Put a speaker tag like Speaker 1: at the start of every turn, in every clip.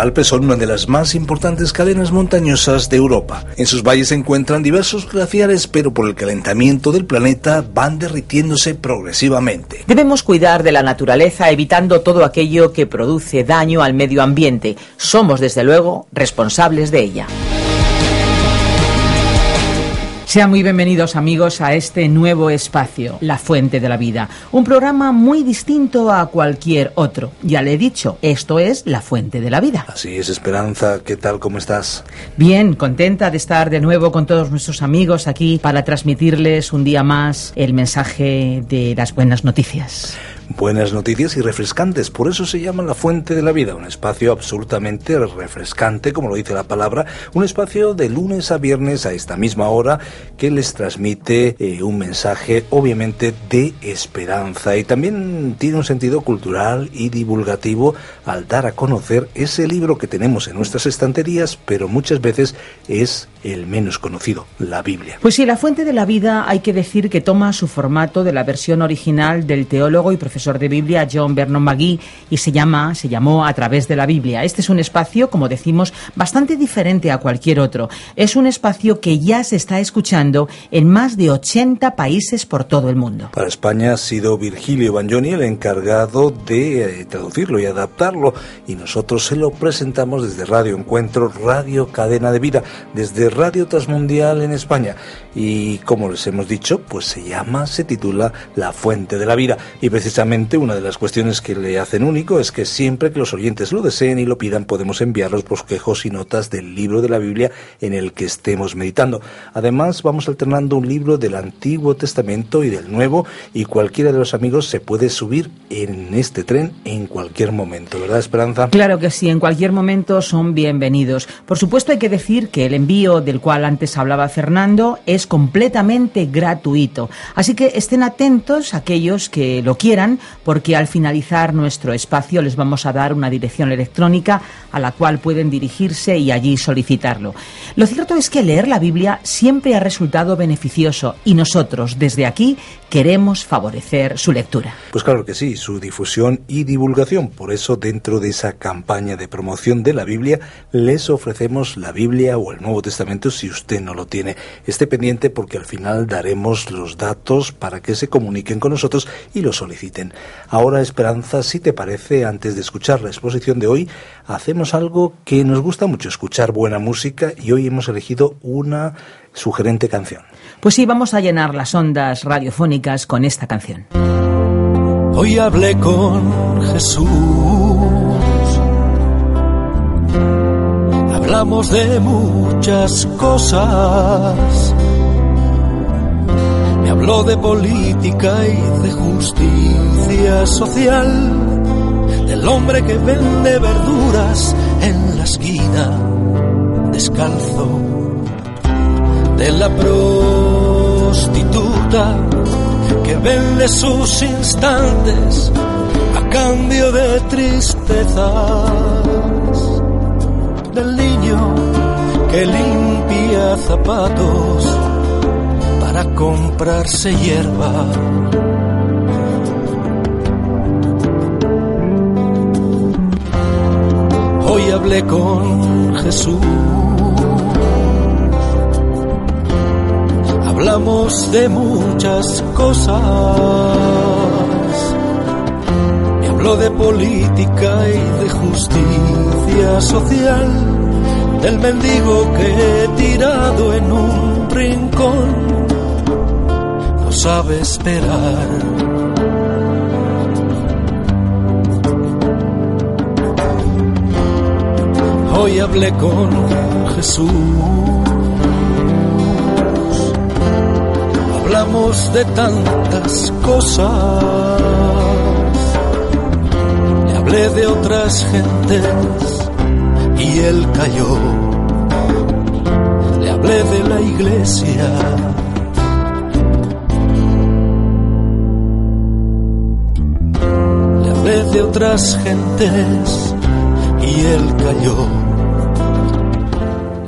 Speaker 1: Alpes son una de las más importantes cadenas montañosas de Europa. En sus valles se encuentran diversos glaciares, pero por el calentamiento del planeta van derritiéndose progresivamente.
Speaker 2: Debemos cuidar de la naturaleza evitando todo aquello que produce daño al medio ambiente. Somos, desde luego, responsables de ella. Sean muy bienvenidos amigos a este nuevo espacio, La Fuente de la Vida, un programa muy distinto a cualquier otro. Ya le he dicho, esto es La Fuente de la Vida.
Speaker 1: Así es, Esperanza, ¿qué tal? ¿Cómo estás?
Speaker 2: Bien, contenta de estar de nuevo con todos nuestros amigos aquí para transmitirles un día más el mensaje de las buenas noticias.
Speaker 1: Buenas noticias y refrescantes, por eso se llama La Fuente de la Vida, un espacio absolutamente refrescante, como lo dice la palabra, un espacio de lunes a viernes a esta misma hora que les transmite eh, un mensaje obviamente de esperanza y también tiene un sentido cultural y divulgativo al dar a conocer ese libro que tenemos en nuestras estanterías, pero muchas veces es el menos conocido, la Biblia.
Speaker 2: Pues sí, La Fuente de la Vida hay que decir que toma su formato de la versión original del teólogo y profesor de Biblia John Vernon McGee y se llama, se llamó A través de la Biblia. Este es un espacio, como decimos, bastante diferente a cualquier otro. Es un espacio que ya se está escuchando en más de 80 países por todo el mundo.
Speaker 1: Para España ha sido Virgilio Bagnoni el encargado de eh, traducirlo y adaptarlo y nosotros se lo presentamos desde Radio Encuentro, Radio Cadena de Vida, desde Radio Transmundial en España. Y como les hemos dicho, pues se llama, se titula La Fuente de la Vida. Y precisamente una de las cuestiones que le hacen único es que siempre que los oyentes lo deseen y lo pidan, podemos enviar los bosquejos y notas del libro de la Biblia en el que estemos meditando. Además, vamos alternando un libro del Antiguo Testamento y del Nuevo, y cualquiera de los amigos se puede subir en este tren en cualquier momento, ¿verdad, Esperanza?
Speaker 2: Claro que sí, en cualquier momento son bienvenidos. Por supuesto, hay que decir que el envío del cual antes hablaba Fernando es completamente gratuito. Así que estén atentos aquellos que lo quieran, porque al finalizar nuestro espacio les vamos a dar una dirección electrónica a la cual pueden dirigirse y allí solicitarlo. Lo cierto es que leer la Biblia siempre ha resultado beneficioso y nosotros desde aquí queremos favorecer su lectura.
Speaker 1: Pues claro que sí, su difusión y divulgación. Por eso dentro de esa campaña de promoción de la Biblia les ofrecemos la Biblia o el Nuevo Testamento si usted no lo tiene. Esté pendiente porque al final daremos los datos para que se comuniquen con nosotros y lo soliciten. Ahora, Esperanza, si te parece, antes de escuchar la exposición de hoy, hacemos algo que nos gusta mucho, escuchar buena música y hoy hemos elegido una sugerente canción.
Speaker 2: Pues sí, vamos a llenar las ondas radiofónicas con esta canción.
Speaker 3: Hoy hablé con Jesús hablamos de muchas cosas. De política y de justicia social, del hombre que vende verduras en la esquina, descalzo, de la prostituta que vende sus instantes a cambio de tristeza del niño que limpia zapatos para comprarse hierba. Hoy hablé con Jesús. Hablamos de muchas cosas. Me habló de política y de justicia social del mendigo que tirado en un rincón sabe esperar. Hoy hablé con Jesús. Hablamos de tantas cosas hablé de otras gentes y él cayó. Le hablé de la iglesia. De otras gentes y él cayó.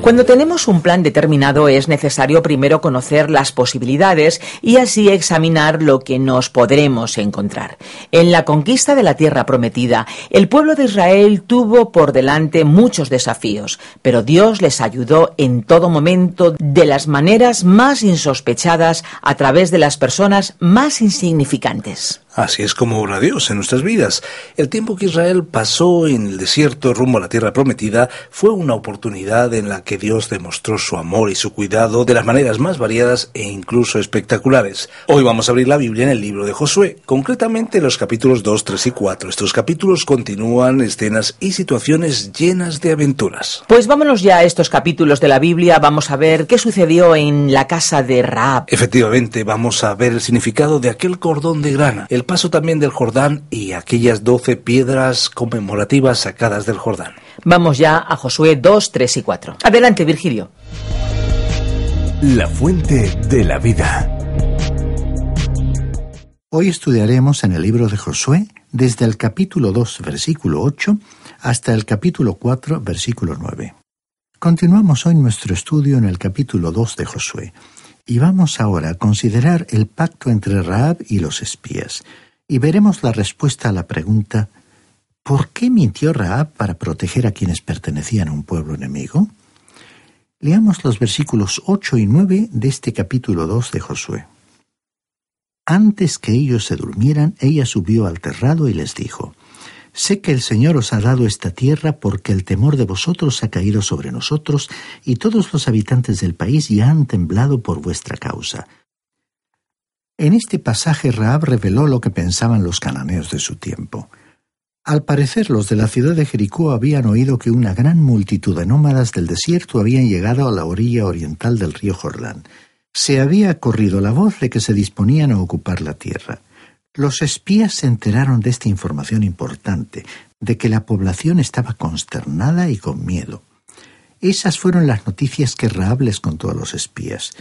Speaker 2: Cuando tenemos un plan determinado es necesario primero conocer las posibilidades y así examinar lo que nos podremos encontrar. En la conquista de la tierra prometida, el pueblo de Israel tuvo por delante muchos desafíos, pero Dios les ayudó en todo momento de las maneras más insospechadas a través de las personas más insignificantes.
Speaker 1: Así es como obra Dios en nuestras vidas. El tiempo que Israel pasó en el desierto rumbo a la tierra prometida fue una oportunidad en la que Dios demostró su amor y su cuidado de las maneras más variadas e incluso espectaculares. Hoy vamos a abrir la Biblia en el libro de Josué, concretamente los capítulos 2, 3 y 4. Estos capítulos continúan escenas y situaciones llenas de aventuras.
Speaker 2: Pues vámonos ya a estos capítulos de la Biblia, vamos a ver qué sucedió en la casa de Raab.
Speaker 1: Efectivamente, vamos a ver el significado de aquel cordón de grana, el paso también del Jordán y aquellas doce piedras conmemorativas sacadas del Jordán.
Speaker 2: Vamos ya a Josué 2, 3 y 4. Adelante, Virgilio.
Speaker 4: La fuente de la vida.
Speaker 5: Hoy estudiaremos en el libro de Josué desde el capítulo 2, versículo 8, hasta el capítulo 4, versículo 9. Continuamos hoy nuestro estudio en el capítulo 2 de Josué. Y vamos ahora a considerar el pacto entre Raab y los espías, y veremos la respuesta a la pregunta ¿Por qué mintió Raab para proteger a quienes pertenecían a un pueblo enemigo? Leamos los versículos 8 y 9 de este capítulo 2 de Josué. Antes que ellos se durmieran, ella subió al terrado y les dijo, Sé que el Señor os ha dado esta tierra porque el temor de vosotros ha caído sobre nosotros y todos los habitantes del país ya han temblado por vuestra causa. En este pasaje Raab reveló lo que pensaban los cananeos de su tiempo. Al parecer los de la ciudad de Jericó habían oído que una gran multitud de nómadas del desierto habían llegado a la orilla oriental del río Jordán. Se había corrido la voz de que se disponían a ocupar la tierra. Los espías se enteraron de esta información importante, de que la población estaba consternada y con miedo. Esas fueron las noticias que Raab les contó a los espías.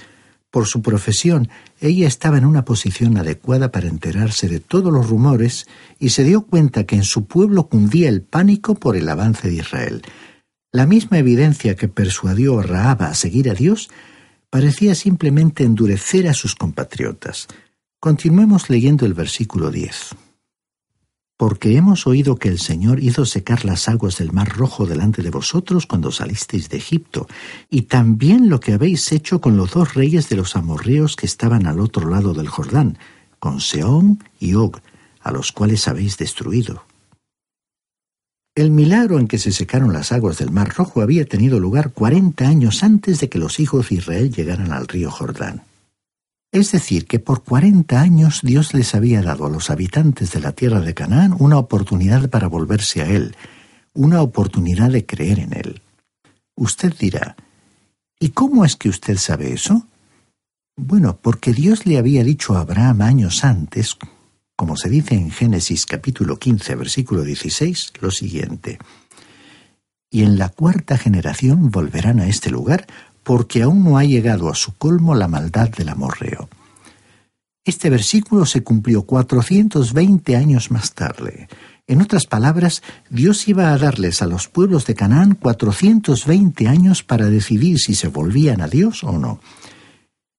Speaker 5: Por su profesión, ella estaba en una posición adecuada para enterarse de todos los rumores y se dio cuenta que en su pueblo cundía el pánico por el avance de Israel. La misma evidencia que persuadió a Raab a seguir a Dios parecía simplemente endurecer a sus compatriotas. Continuemos leyendo el versículo 10. Porque hemos oído que el Señor hizo secar las aguas del mar rojo delante de vosotros cuando salisteis de Egipto, y también lo que habéis hecho con los dos reyes de los amorreos que estaban al otro lado del Jordán, con Seón y Og, a los cuales habéis destruido. El milagro en que se secaron las aguas del Mar Rojo había tenido lugar cuarenta años antes de que los hijos de Israel llegaran al río Jordán. Es decir, que por cuarenta años Dios les había dado a los habitantes de la tierra de Canaán una oportunidad para volverse a Él, una oportunidad de creer en Él. Usted dirá, ¿y cómo es que usted sabe eso? Bueno, porque Dios le había dicho a Abraham años antes, como se dice en Génesis capítulo 15, versículo 16, lo siguiente. Y en la cuarta generación volverán a este lugar porque aún no ha llegado a su colmo la maldad del amorreo. Este versículo se cumplió 420 años más tarde. En otras palabras, Dios iba a darles a los pueblos de Canaán 420 años para decidir si se volvían a Dios o no.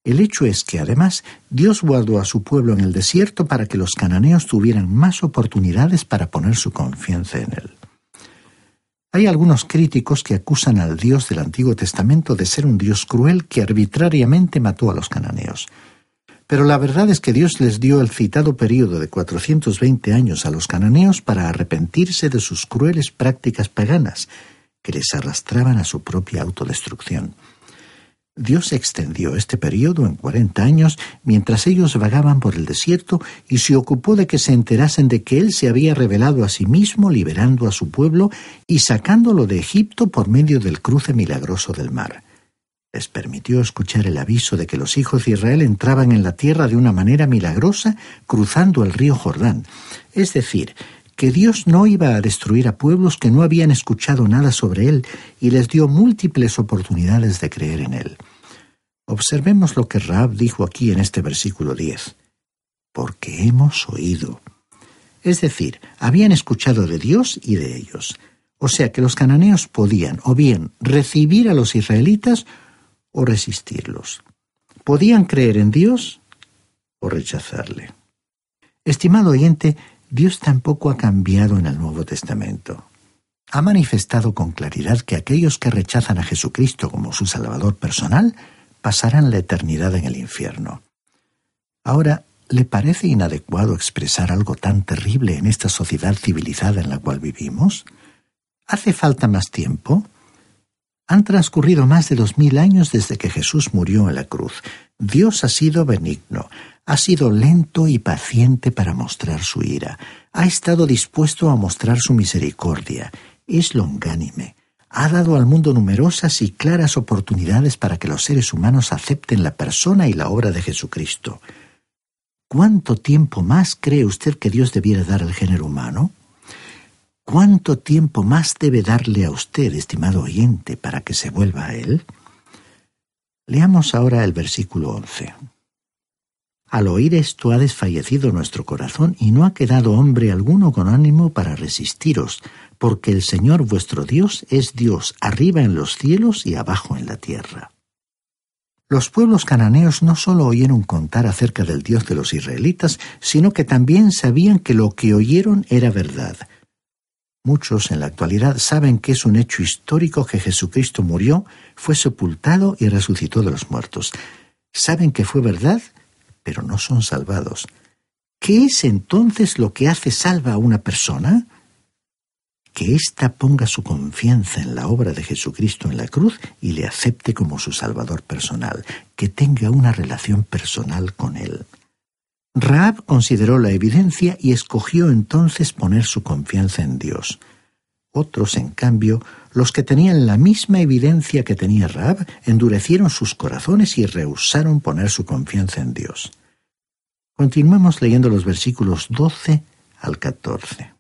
Speaker 5: El hecho es que además Dios guardó a su pueblo en el desierto para que los cananeos tuvieran más oportunidades para poner su confianza en él. Hay algunos críticos que acusan al Dios del Antiguo Testamento de ser un Dios cruel que arbitrariamente mató a los cananeos. Pero la verdad es que Dios les dio el citado período de 420 años a los cananeos para arrepentirse de sus crueles prácticas paganas, que les arrastraban a su propia autodestrucción. Dios extendió este periodo en cuarenta años mientras ellos vagaban por el desierto y se ocupó de que se enterasen de que Él se había revelado a sí mismo liberando a su pueblo y sacándolo de Egipto por medio del cruce milagroso del mar. Les permitió escuchar el aviso de que los hijos de Israel entraban en la tierra de una manera milagrosa cruzando el río Jordán, es decir, que Dios no iba a destruir a pueblos que no habían escuchado nada sobre Él y les dio múltiples oportunidades de creer en Él. Observemos lo que Raab dijo aquí en este versículo 10. Porque hemos oído. Es decir, habían escuchado de Dios y de ellos. O sea que los cananeos podían o bien recibir a los israelitas o resistirlos. Podían creer en Dios o rechazarle. Estimado oyente, Dios tampoco ha cambiado en el Nuevo Testamento. Ha manifestado con claridad que aquellos que rechazan a Jesucristo como su Salvador personal pasarán la eternidad en el infierno. Ahora, ¿le parece inadecuado expresar algo tan terrible en esta sociedad civilizada en la cual vivimos? ¿Hace falta más tiempo? Han transcurrido más de dos mil años desde que Jesús murió en la cruz. Dios ha sido benigno, ha sido lento y paciente para mostrar su ira, ha estado dispuesto a mostrar su misericordia, es longánime, ha dado al mundo numerosas y claras oportunidades para que los seres humanos acepten la persona y la obra de Jesucristo. ¿Cuánto tiempo más cree usted que Dios debiera dar al género humano? ¿Cuánto tiempo más debe darle a usted, estimado oyente, para que se vuelva a Él? Leamos ahora el versículo 11. Al oír esto ha desfallecido nuestro corazón y no ha quedado hombre alguno con ánimo para resistiros, porque el Señor vuestro Dios es Dios arriba en los cielos y abajo en la tierra. Los pueblos cananeos no solo oyeron contar acerca del Dios de los israelitas, sino que también sabían que lo que oyeron era verdad. Muchos en la actualidad saben que es un hecho histórico que Jesucristo murió, fue sepultado y resucitó de los muertos. Saben que fue verdad pero no son salvados. ¿Qué es entonces lo que hace salva a una persona? Que ésta ponga su confianza en la obra de Jesucristo en la cruz y le acepte como su Salvador personal, que tenga una relación personal con Él. Raab consideró la evidencia y escogió entonces poner su confianza en Dios. Otros, en cambio, los que tenían la misma evidencia que tenía Raab, endurecieron sus corazones y rehusaron poner su confianza en Dios. Continuemos leyendo los versículos 12 al 14.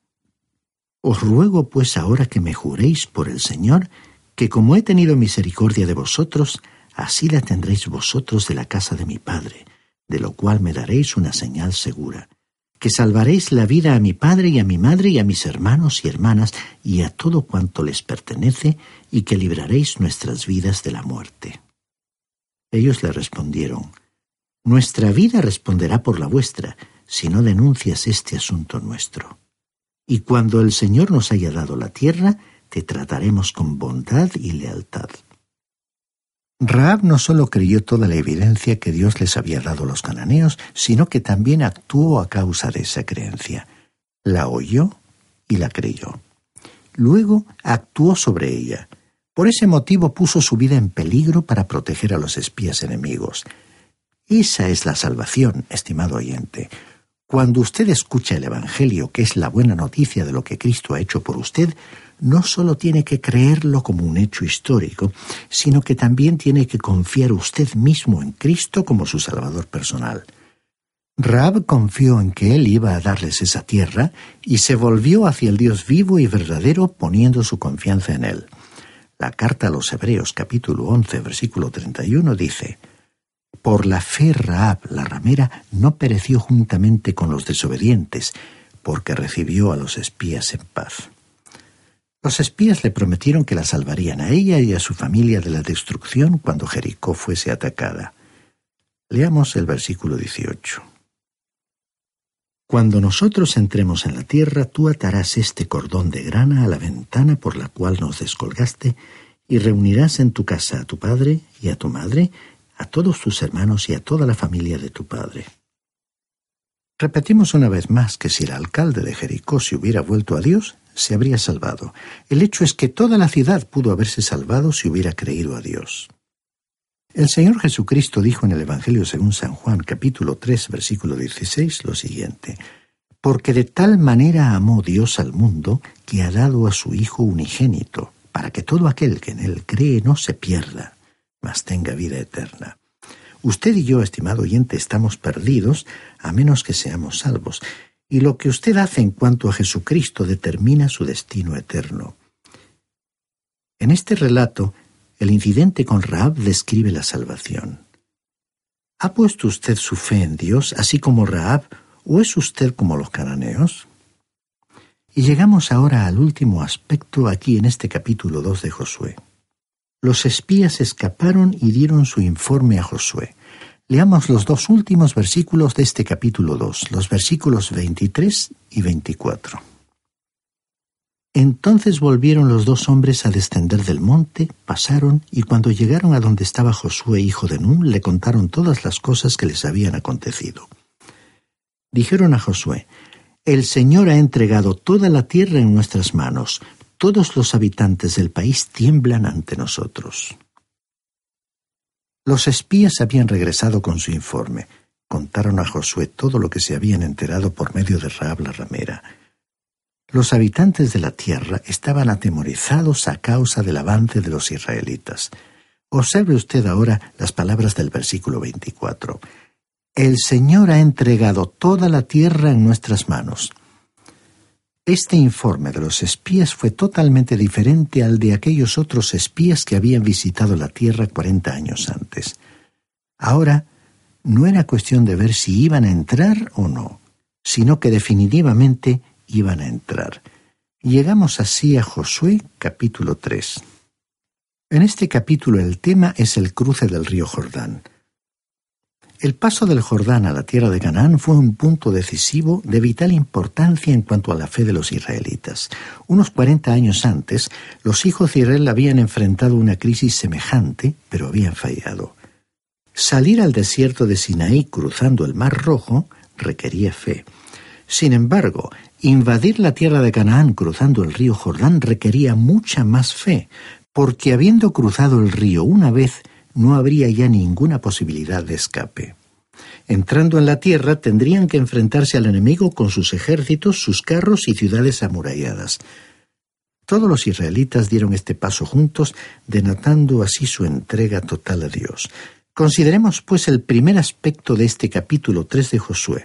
Speaker 5: Os ruego pues ahora que me juréis por el Señor, que como he tenido misericordia de vosotros, así la tendréis vosotros de la casa de mi Padre, de lo cual me daréis una señal segura que salvaréis la vida a mi padre y a mi madre y a mis hermanos y hermanas y a todo cuanto les pertenece, y que libraréis nuestras vidas de la muerte. Ellos le respondieron, Nuestra vida responderá por la vuestra, si no denuncias este asunto nuestro. Y cuando el Señor nos haya dado la tierra, te trataremos con bondad y lealtad. Raab no solo creyó toda la evidencia que Dios les había dado a los cananeos, sino que también actuó a causa de esa creencia. La oyó y la creyó. Luego actuó sobre ella. Por ese motivo puso su vida en peligro para proteger a los espías enemigos. Esa es la salvación, estimado oyente. Cuando usted escucha el Evangelio, que es la buena noticia de lo que Cristo ha hecho por usted, no solo tiene que creerlo como un hecho histórico, sino que también tiene que confiar usted mismo en Cristo como su Salvador personal. Raab confió en que él iba a darles esa tierra y se volvió hacia el Dios vivo y verdadero poniendo su confianza en él. La carta a los Hebreos capítulo 11 versículo 31 dice, Por la fe Raab la ramera no pereció juntamente con los desobedientes, porque recibió a los espías en paz. Los espías le prometieron que la salvarían a ella y a su familia de la destrucción cuando Jericó fuese atacada. Leamos el versículo 18. Cuando nosotros entremos en la tierra, tú atarás este cordón de grana a la ventana por la cual nos descolgaste, y reunirás en tu casa a tu padre y a tu madre, a todos tus hermanos y a toda la familia de tu padre. Repetimos una vez más que si el alcalde de Jericó se hubiera vuelto a Dios, se habría salvado. El hecho es que toda la ciudad pudo haberse salvado si hubiera creído a Dios. El Señor Jesucristo dijo en el Evangelio según San Juan capítulo 3 versículo 16 lo siguiente, Porque de tal manera amó Dios al mundo que ha dado a su Hijo unigénito, para que todo aquel que en él cree no se pierda, mas tenga vida eterna. Usted y yo, estimado oyente, estamos perdidos a menos que seamos salvos, y lo que usted hace en cuanto a Jesucristo determina su destino eterno. En este relato, el incidente con Raab describe la salvación. ¿Ha puesto usted su fe en Dios, así como Raab, o es usted como los cananeos? Y llegamos ahora al último aspecto aquí en este capítulo 2 de Josué. Los espías escaparon y dieron su informe a Josué. Leamos los dos últimos versículos de este capítulo 2, los versículos 23 y 24. Entonces volvieron los dos hombres a descender del monte, pasaron, y cuando llegaron a donde estaba Josué, hijo de Nun, le contaron todas las cosas que les habían acontecido. Dijeron a Josué, El Señor ha entregado toda la tierra en nuestras manos, todos los habitantes del país tiemblan ante nosotros. Los espías habían regresado con su informe. Contaron a Josué todo lo que se habían enterado por medio de Raab la ramera. Los habitantes de la tierra estaban atemorizados a causa del avance de los israelitas. Observe usted ahora las palabras del versículo 24. El Señor ha entregado toda la tierra en nuestras manos. Este informe de los espías fue totalmente diferente al de aquellos otros espías que habían visitado la tierra cuarenta años antes. Ahora, no era cuestión de ver si iban a entrar o no, sino que definitivamente iban a entrar. Llegamos así a Josué capítulo 3. En este capítulo el tema es el cruce del río Jordán. El paso del Jordán a la tierra de Canaán fue un punto decisivo de vital importancia en cuanto a la fe de los israelitas. Unos cuarenta años antes, los hijos de Israel habían enfrentado una crisis semejante, pero habían fallado. Salir al desierto de Sinaí cruzando el Mar Rojo requería fe. Sin embargo, Invadir la tierra de Canaán cruzando el río Jordán requería mucha más fe, porque habiendo cruzado el río una vez, no habría ya ninguna posibilidad de escape. Entrando en la tierra tendrían que enfrentarse al enemigo con sus ejércitos, sus carros y ciudades amuralladas. Todos los israelitas dieron este paso juntos, denotando así su entrega total a Dios. Consideremos, pues, el primer aspecto de este capítulo 3 de Josué.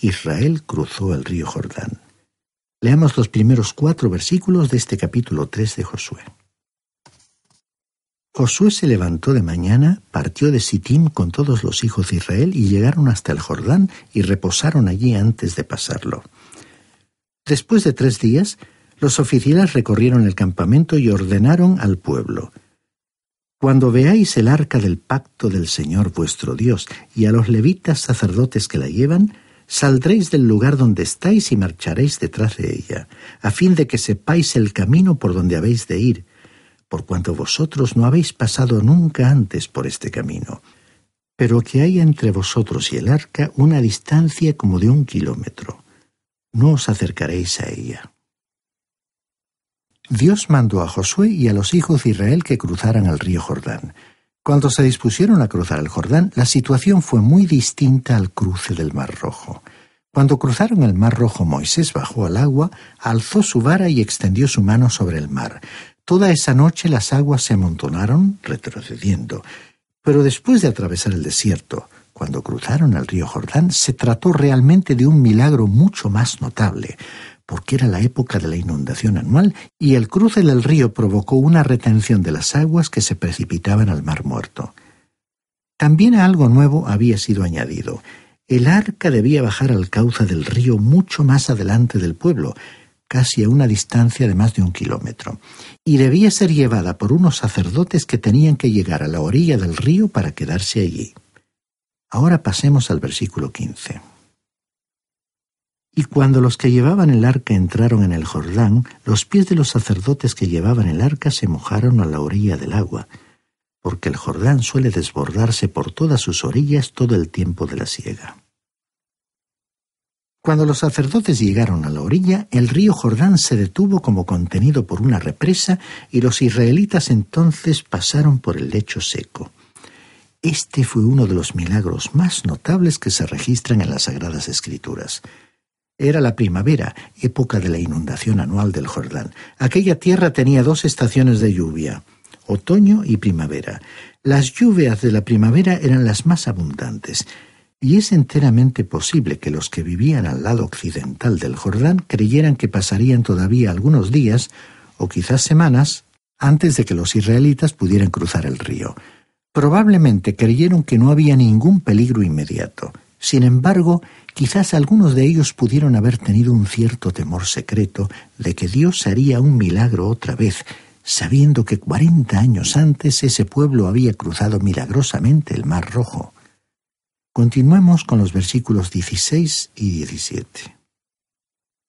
Speaker 5: Israel cruzó el río Jordán. Leamos los primeros cuatro versículos de este capítulo 3 de Josué. Josué se levantó de mañana, partió de Sittim con todos los hijos de Israel y llegaron hasta el Jordán y reposaron allí antes de pasarlo. Después de tres días, los oficiales recorrieron el campamento y ordenaron al pueblo. Cuando veáis el arca del pacto del Señor vuestro Dios y a los levitas sacerdotes que la llevan, Saldréis del lugar donde estáis y marcharéis detrás de ella, a fin de que sepáis el camino por donde habéis de ir, por cuanto vosotros no habéis pasado nunca antes por este camino. Pero que hay entre vosotros y el arca una distancia como de un kilómetro. No os acercaréis a ella. Dios mandó a Josué y a los hijos de Israel que cruzaran el río Jordán. Cuando se dispusieron a cruzar el Jordán, la situación fue muy distinta al cruce del Mar Rojo. Cuando cruzaron el Mar Rojo, Moisés bajó al agua, alzó su vara y extendió su mano sobre el mar. Toda esa noche las aguas se amontonaron, retrocediendo. Pero después de atravesar el desierto, cuando cruzaron el río Jordán, se trató realmente de un milagro mucho más notable, porque era la época de la inundación anual y el cruce del río provocó una retención de las aguas que se precipitaban al mar muerto. También algo nuevo había sido añadido. El arca debía bajar al cauce del río mucho más adelante del pueblo, casi a una distancia de más de un kilómetro, y debía ser llevada por unos sacerdotes que tenían que llegar a la orilla del río para quedarse allí. Ahora pasemos al versículo 15. Y cuando los que llevaban el arca entraron en el Jordán, los pies de los sacerdotes que llevaban el arca se mojaron a la orilla del agua, porque el Jordán suele desbordarse por todas sus orillas todo el tiempo de la siega. Cuando los sacerdotes llegaron a la orilla, el río Jordán se detuvo como contenido por una represa y los israelitas entonces pasaron por el lecho seco. Este fue uno de los milagros más notables que se registran en las Sagradas Escrituras. Era la primavera, época de la inundación anual del Jordán. Aquella tierra tenía dos estaciones de lluvia, otoño y primavera. Las lluvias de la primavera eran las más abundantes. Y es enteramente posible que los que vivían al lado occidental del Jordán creyeran que pasarían todavía algunos días, o quizás semanas, antes de que los israelitas pudieran cruzar el río. Probablemente creyeron que no había ningún peligro inmediato. Sin embargo, quizás algunos de ellos pudieron haber tenido un cierto temor secreto de que Dios haría un milagro otra vez, sabiendo que cuarenta años antes ese pueblo había cruzado milagrosamente el Mar Rojo. Continuemos con los versículos 16 y 17.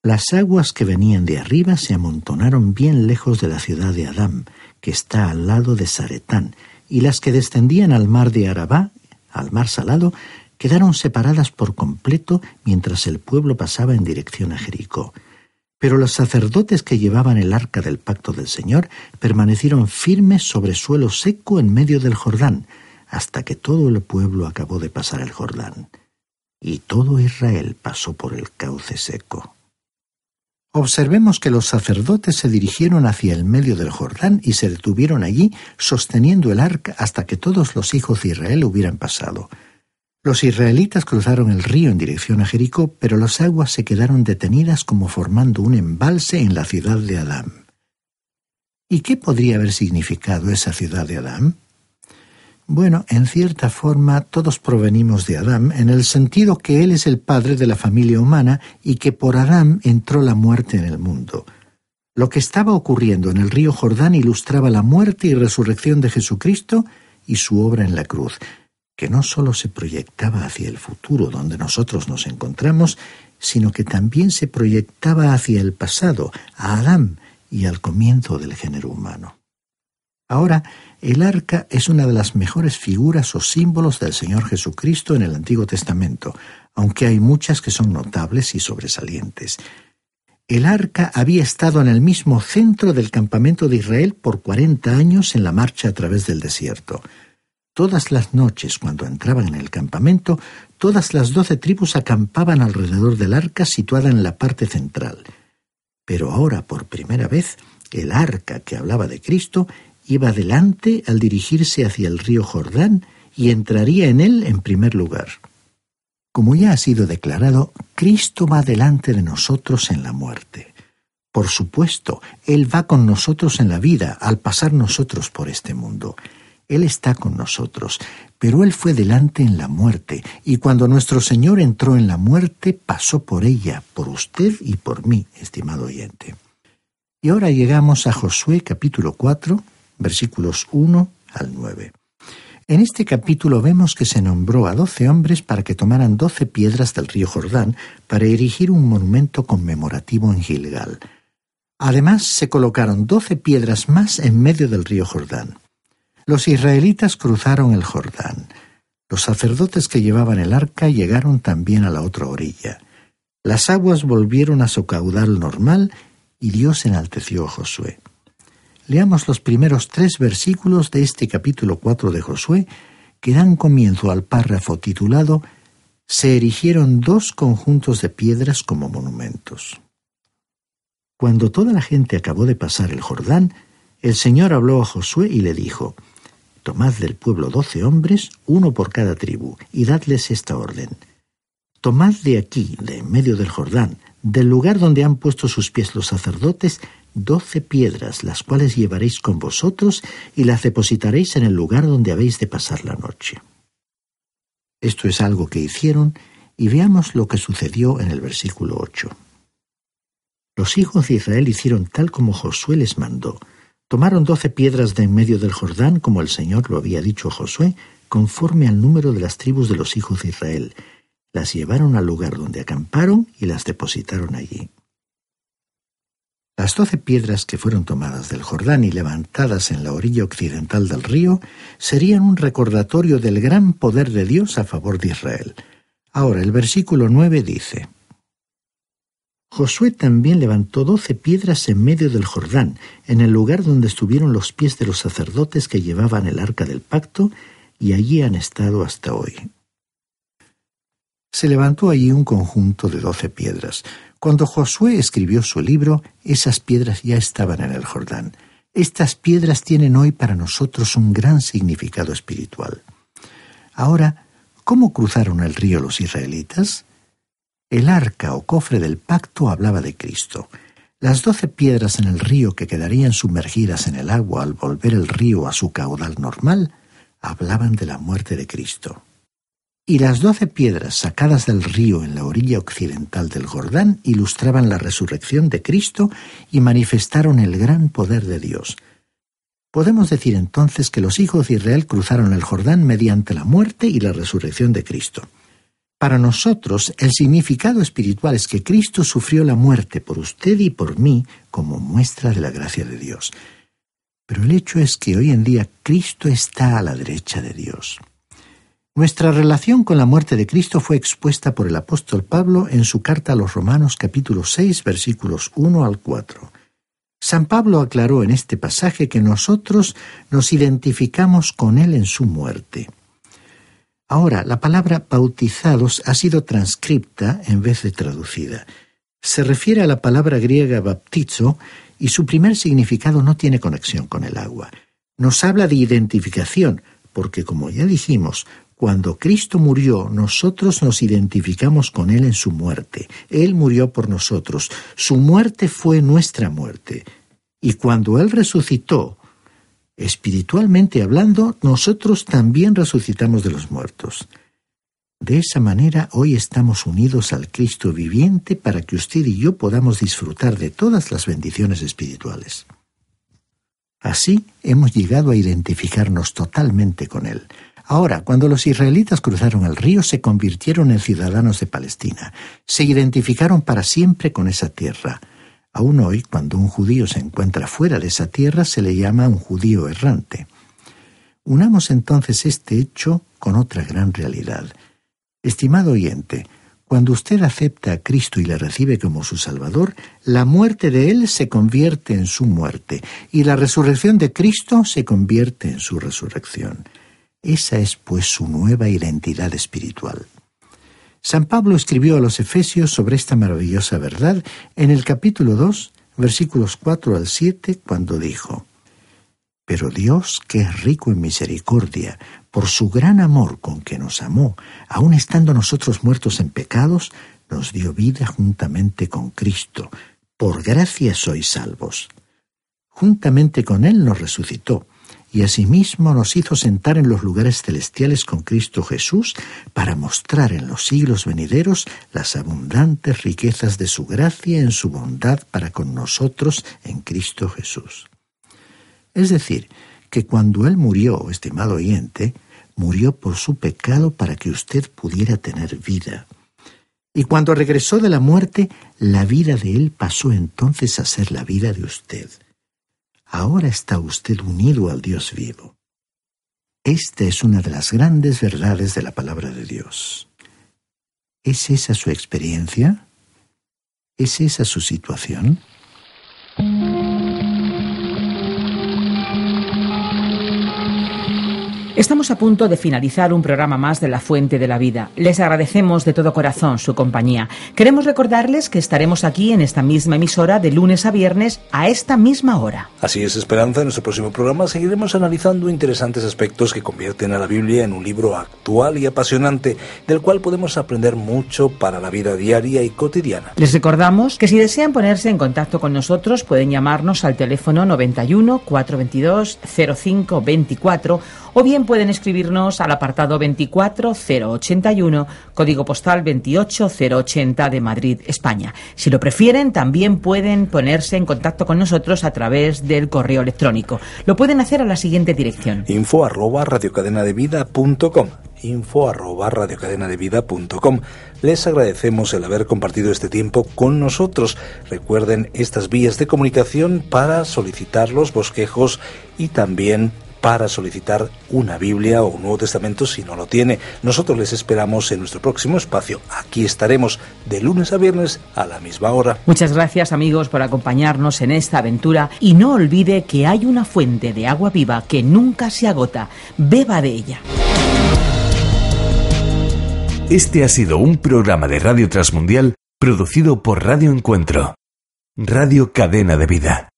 Speaker 5: Las aguas que venían de arriba se amontonaron bien lejos de la ciudad de Adám, que está al lado de Saretán, y las que descendían al mar de Arabá, al mar salado, quedaron separadas por completo mientras el pueblo pasaba en dirección a Jericó. Pero los sacerdotes que llevaban el arca del pacto del Señor permanecieron firmes sobre suelo seco en medio del Jordán, hasta que todo el pueblo acabó de pasar el Jordán, y todo Israel pasó por el cauce seco. Observemos que los sacerdotes se dirigieron hacia el medio del Jordán y se detuvieron allí sosteniendo el arca hasta que todos los hijos de Israel hubieran pasado. Los israelitas cruzaron el río en dirección a Jericó, pero las aguas se quedaron detenidas como formando un embalse en la ciudad de Adán. ¿Y qué podría haber significado esa ciudad de Adán? Bueno, en cierta forma todos provenimos de Adán, en el sentido que él es el padre de la familia humana y que por Adán entró la muerte en el mundo. Lo que estaba ocurriendo en el río Jordán ilustraba la muerte y resurrección de Jesucristo y su obra en la cruz, que no sólo se proyectaba hacia el futuro donde nosotros nos encontramos, sino que también se proyectaba hacia el pasado, a Adán y al comienzo del género humano. Ahora, el arca es una de las mejores figuras o símbolos del Señor Jesucristo en el Antiguo Testamento, aunque hay muchas que son notables y sobresalientes. El arca había estado en el mismo centro del campamento de Israel por cuarenta años en la marcha a través del desierto. Todas las noches, cuando entraban en el campamento, todas las doce tribus acampaban alrededor del arca situada en la parte central. Pero ahora, por primera vez, el arca que hablaba de Cristo iba adelante al dirigirse hacia el río Jordán y entraría en él en primer lugar. Como ya ha sido declarado, Cristo va delante de nosotros en la muerte. Por supuesto, Él va con nosotros en la vida al pasar nosotros por este mundo. Él está con nosotros, pero Él fue delante en la muerte, y cuando nuestro Señor entró en la muerte, pasó por ella, por usted y por mí, estimado oyente. Y ahora llegamos a Josué capítulo 4, versículos 1 al 9. En este capítulo vemos que se nombró a doce hombres para que tomaran doce piedras del río Jordán para erigir un monumento conmemorativo en Gilgal. Además, se colocaron doce piedras más en medio del río Jordán. Los israelitas cruzaron el Jordán. Los sacerdotes que llevaban el arca llegaron también a la otra orilla. Las aguas volvieron a su caudal normal y Dios enalteció a Josué. Leamos los primeros tres versículos de este capítulo 4 de Josué, que dan comienzo al párrafo titulado Se erigieron dos conjuntos de piedras como monumentos. Cuando toda la gente acabó de pasar el Jordán, el Señor habló a Josué y le dijo, Tomad del pueblo doce hombres, uno por cada tribu, y dadles esta orden. Tomad de aquí, de en medio del Jordán, del lugar donde han puesto sus pies los sacerdotes, doce piedras, las cuales llevaréis con vosotros y las depositaréis en el lugar donde habéis de pasar la noche. Esto es algo que hicieron y veamos lo que sucedió en el versículo 8. Los hijos de Israel hicieron tal como Josué les mandó. Tomaron doce piedras de en medio del Jordán, como el Señor lo había dicho a Josué, conforme al número de las tribus de los hijos de Israel. Las llevaron al lugar donde acamparon y las depositaron allí. Las doce piedras que fueron tomadas del Jordán y levantadas en la orilla occidental del río serían un recordatorio del gran poder de Dios a favor de Israel. Ahora el versículo nueve dice, Josué también levantó doce piedras en medio del Jordán, en el lugar donde estuvieron los pies de los sacerdotes que llevaban el arca del pacto, y allí han estado hasta hoy. Se levantó allí un conjunto de doce piedras, cuando Josué escribió su libro, esas piedras ya estaban en el Jordán. Estas piedras tienen hoy para nosotros un gran significado espiritual. Ahora, ¿Cómo cruzaron el río los israelitas? El arca o cofre del pacto hablaba de Cristo. Las doce piedras en el río que quedarían sumergidas en el agua al volver el río a su caudal normal hablaban de la muerte de Cristo. Y las doce piedras sacadas del río en la orilla occidental del Jordán ilustraban la resurrección de Cristo y manifestaron el gran poder de Dios. Podemos decir entonces que los hijos de Israel cruzaron el Jordán mediante la muerte y la resurrección de Cristo. Para nosotros, el significado espiritual es que Cristo sufrió la muerte por usted y por mí como muestra de la gracia de Dios. Pero el hecho es que hoy en día Cristo está a la derecha de Dios. Nuestra relación con la muerte de Cristo fue expuesta por el apóstol Pablo en su carta a los Romanos capítulo 6 versículos 1 al 4. San Pablo aclaró en este pasaje que nosotros nos identificamos con Él en su muerte. Ahora, la palabra bautizados ha sido transcripta en vez de traducida. Se refiere a la palabra griega baptizo y su primer significado no tiene conexión con el agua. Nos habla de identificación, porque como ya dijimos, cuando Cristo murió, nosotros nos identificamos con Él en su muerte. Él murió por nosotros. Su muerte fue nuestra muerte. Y cuando Él resucitó, espiritualmente hablando, nosotros también resucitamos de los muertos. De esa manera hoy estamos unidos al Cristo viviente para que usted y yo podamos disfrutar de todas las bendiciones espirituales. Así hemos llegado a identificarnos totalmente con Él. Ahora, cuando los israelitas cruzaron el río, se convirtieron en ciudadanos de Palestina. Se identificaron para siempre con esa tierra. Aún hoy, cuando un judío se encuentra fuera de esa tierra, se le llama un judío errante. Unamos entonces este hecho con otra gran realidad. Estimado oyente, cuando usted acepta a Cristo y le recibe como su Salvador, la muerte de Él se convierte en su muerte y la resurrección de Cristo se convierte en su resurrección. Esa es pues su nueva identidad espiritual. San Pablo escribió a los Efesios sobre esta maravillosa verdad en el capítulo 2, versículos 4 al 7, cuando dijo, Pero Dios, que es rico en misericordia, por su gran amor con que nos amó, aun estando nosotros muertos en pecados, nos dio vida juntamente con Cristo. Por gracia sois salvos. Juntamente con Él nos resucitó, y asimismo nos hizo sentar en los lugares celestiales con Cristo Jesús para mostrar en los siglos venideros las abundantes riquezas de su gracia en su bondad para con nosotros en Cristo Jesús. Es decir, que cuando Él murió, estimado oyente, murió por su pecado para que usted pudiera tener vida. Y cuando regresó de la muerte, la vida de Él pasó entonces a ser la vida de usted. Ahora está usted unido al Dios vivo. Esta es una de las grandes verdades de la palabra de Dios. ¿Es esa su experiencia? ¿Es esa su situación?
Speaker 2: Estamos a punto de finalizar un programa más de La Fuente de la Vida. Les agradecemos de todo corazón su compañía. Queremos recordarles que estaremos aquí en esta misma emisora de lunes a viernes a esta misma hora.
Speaker 1: Así es, Esperanza. En nuestro próximo programa seguiremos analizando interesantes aspectos que convierten a la Biblia en un libro actual y apasionante, del cual podemos aprender mucho para la vida diaria y cotidiana.
Speaker 2: Les recordamos que si desean ponerse en contacto con nosotros pueden llamarnos al teléfono 91 422 0524 o bien pueden escribirnos al apartado 24081, código postal 28080 de Madrid, España. Si lo prefieren, también pueden ponerse en contacto con nosotros a través del correo electrónico. Lo pueden hacer a la siguiente dirección.
Speaker 1: info arroba radiocadenadevida.com info arroba Les agradecemos el haber compartido este tiempo con nosotros. Recuerden estas vías de comunicación para solicitar los bosquejos y también para solicitar una Biblia o un Nuevo Testamento si no lo tiene. Nosotros les esperamos en nuestro próximo espacio. Aquí estaremos de lunes a viernes a la misma hora.
Speaker 2: Muchas gracias amigos por acompañarnos en esta aventura y no olvide que hay una fuente de agua viva que nunca se agota. Beba de ella.
Speaker 4: Este ha sido un programa de Radio Transmundial producido por Radio Encuentro, Radio Cadena de Vida.